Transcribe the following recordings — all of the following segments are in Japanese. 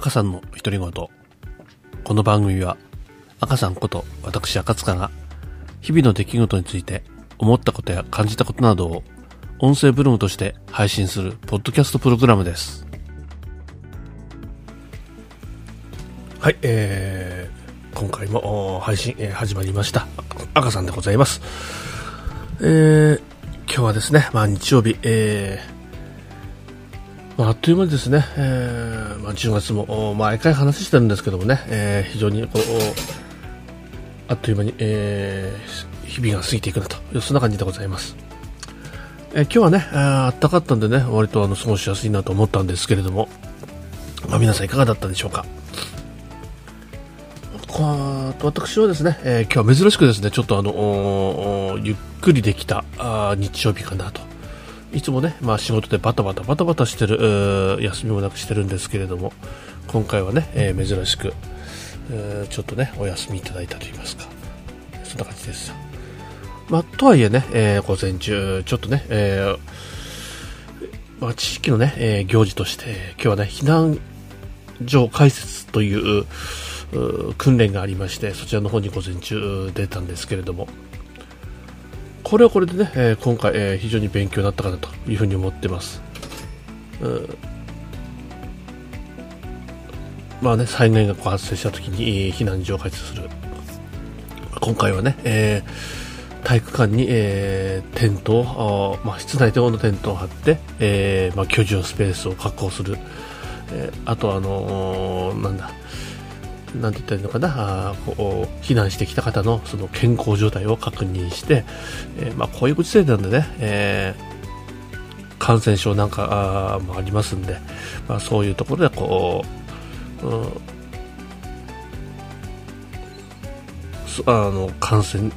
赤さんの独り言。この番組は、赤さんこと私赤塚が、日々の出来事について思ったことや感じたことなどを、音声ブログとして配信するポッドキャストプログラムです。はい、えー、今回も配信、えー始まりました。赤さんでございます。えー、今日はですね、まあ日曜日、えー、まあ、っという間ですね、えーまあ、10月も毎回話してるんですけどもね、えー非常にこうあっという間に、えー日々が過ぎていくなとそんな感じでございます。えー今日はね、あー暖かったんでね、割とあの過ごしやすいなと思ったんですけれども、まあ、皆さんいかがだったでしょうか。こう私はですね、えー今日は珍しくですね、ちょっとあの、ゆっくりできたあ日曜日かなと。いつもね、まあ仕事でバタバタバタバタしてる、休みもなくしてるんですけれども、今回はね、えー珍しく、えーちょっとね、お休みいただいたと言いますか、そんな感じです。まあ、とはいえね、えー午前中、ちょっとね、えまあ、地域のね、え行事として、今日はね、避難所開設という訓練がありまして、そちらの方に午前中出たんですけれども、これはこれでね、えー今回、えー非常に勉強になったかなというふうに思ってます。うんまあね、災害がこう発生した時に、避難所を開設する。今回はね、えー体育館に、えーテントを、あまあ、室内でのテントを張って、えーまあ、居住スペースを確保する。えーあとあのーなんだ、なんて言ったらいいのかな、あこう避難してきた方のその健康状態を確認して、えーまあ、こういうご時世なんでね、えー感染症なんかあもありますんで、まあ、そういうところでこう、うんあの感染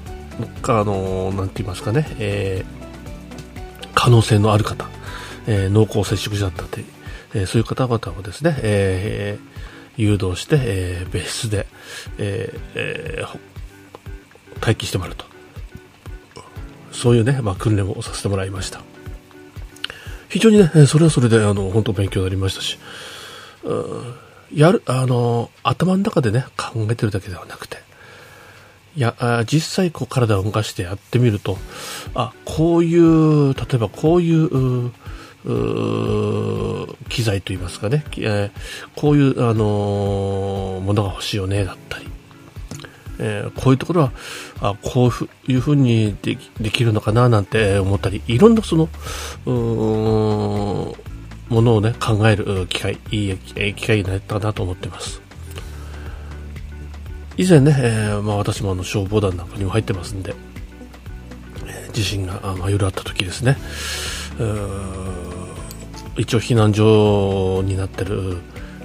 かあのなんて言いますかね、えー可能性のある方、えー濃厚接触者だったって、えーそういう方々をですね、えー誘導して、えー別室で、えーえー待機してもらうと。そういうね、まあ、訓練をさせてもらいました。非常にね、それはそれであの本当勉強になりましたしうやるあの頭の中でね考えてるだけではなくていや実際こう体を動かしてやってみるとあこういう例えばこういうう機材といいますかね、えーこういう、あのーものが欲しいよねだったり、えーこういうところはあこういうふうにできできるのかななんて思ったり。いろんなそのうものをね考える機会いい機会になったなと思ってます。以前ね、えーまあ、私もあの消防団なんかにも入ってますんで、地震があまあ夜あった時ですね。うー一応避難所になってる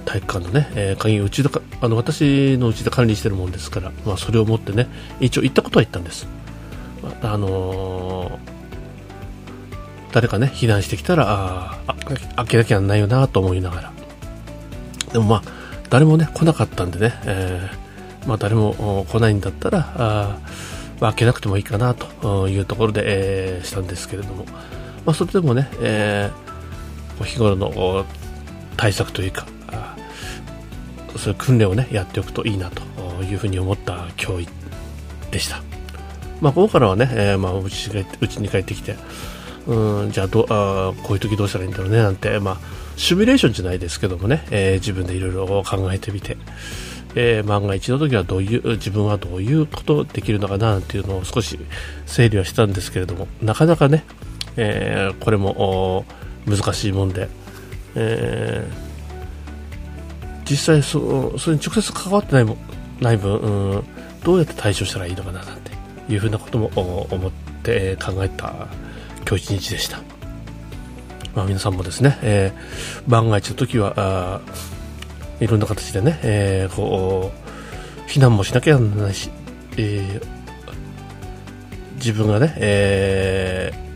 体育館のね、えー鍵うちであの私のうちで管理してるもんですから、まあ、それを持ってね一応行ったことは行ったんです、あのー誰かね避難してきたらああ開けなきゃなんないよなと思いながら。でもまあ誰もね来なかったんでね、えーまあ、誰も来ないんだったらあまあ開けなくてもいいかなというところで、えーしたんですけれども、まあ、それでもね、えー日頃の対策というかそういう訓練をねやっておくといいなというふうに思った今日でした。まあ、ここからはね、えーまあ、うちに帰ってうちに帰ってきて、うん、じゃあどあこういう時どうしたらいいんだろうねなんて、まあ、シミュレーションじゃないですけどもね、えー自分でいろいろ考えてみて、えー万が一の時はどういう自分はどういうことできるのかなっていうのを少し整理はしたんですけれどもなかなかね、えこれも難しいもんで、えー実際そそれに直接関わってないもない分、うんどうやって対処したらいいのかななんていうふうなことも思って考えた今日一日でした、まあ、皆さんもですね、えー万が一の時はあいろんな形でね、えーこう避難もしなきゃならないし、えー自分がね、えー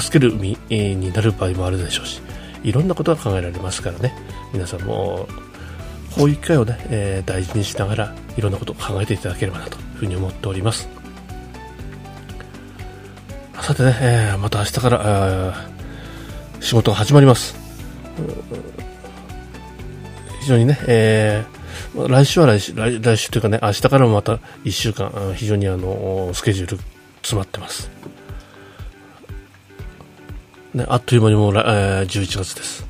助ける身になる場合もあるでしょうしいろんなことが考えられますからね。皆さんもこういう機会をね、えー大事にしながらいろんなことを考えていただければなというふうに思っております。さてね、えーまた明日から仕事が始まります。非常にね、えー、来週は来週、来来週というかね、明日からもまた1週間、非常にあの、スケジュール詰まってます。ね、あっという間にもう、えー、11月です。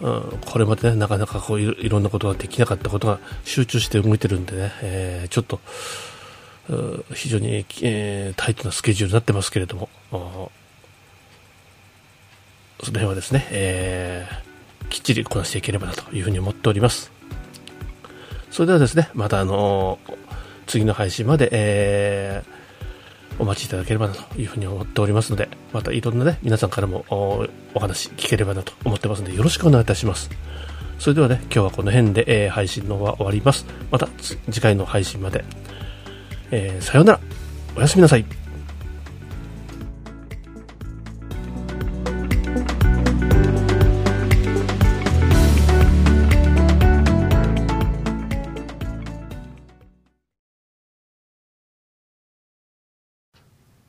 うん、これまでね、なかなかこういろんなことができなかったことが集中して動いてるんでね、えー、ちょっと、非常に、えー、タイトなスケジュールになってますけれども、その辺はですね、えー、きっちりこなしていければなというふうに思っております。それではですね、またあのー、次の配信まで、えー、お待ちいただければなというふうに思っておりますので、またいろんなね、皆さんからもお話聞ければなと思ってますので、よろしくお願いいたします。それではね、今日はこの辺で、えー、配信の方は終わります。また次回の配信まで、えー、さようなら。おやすみなさい。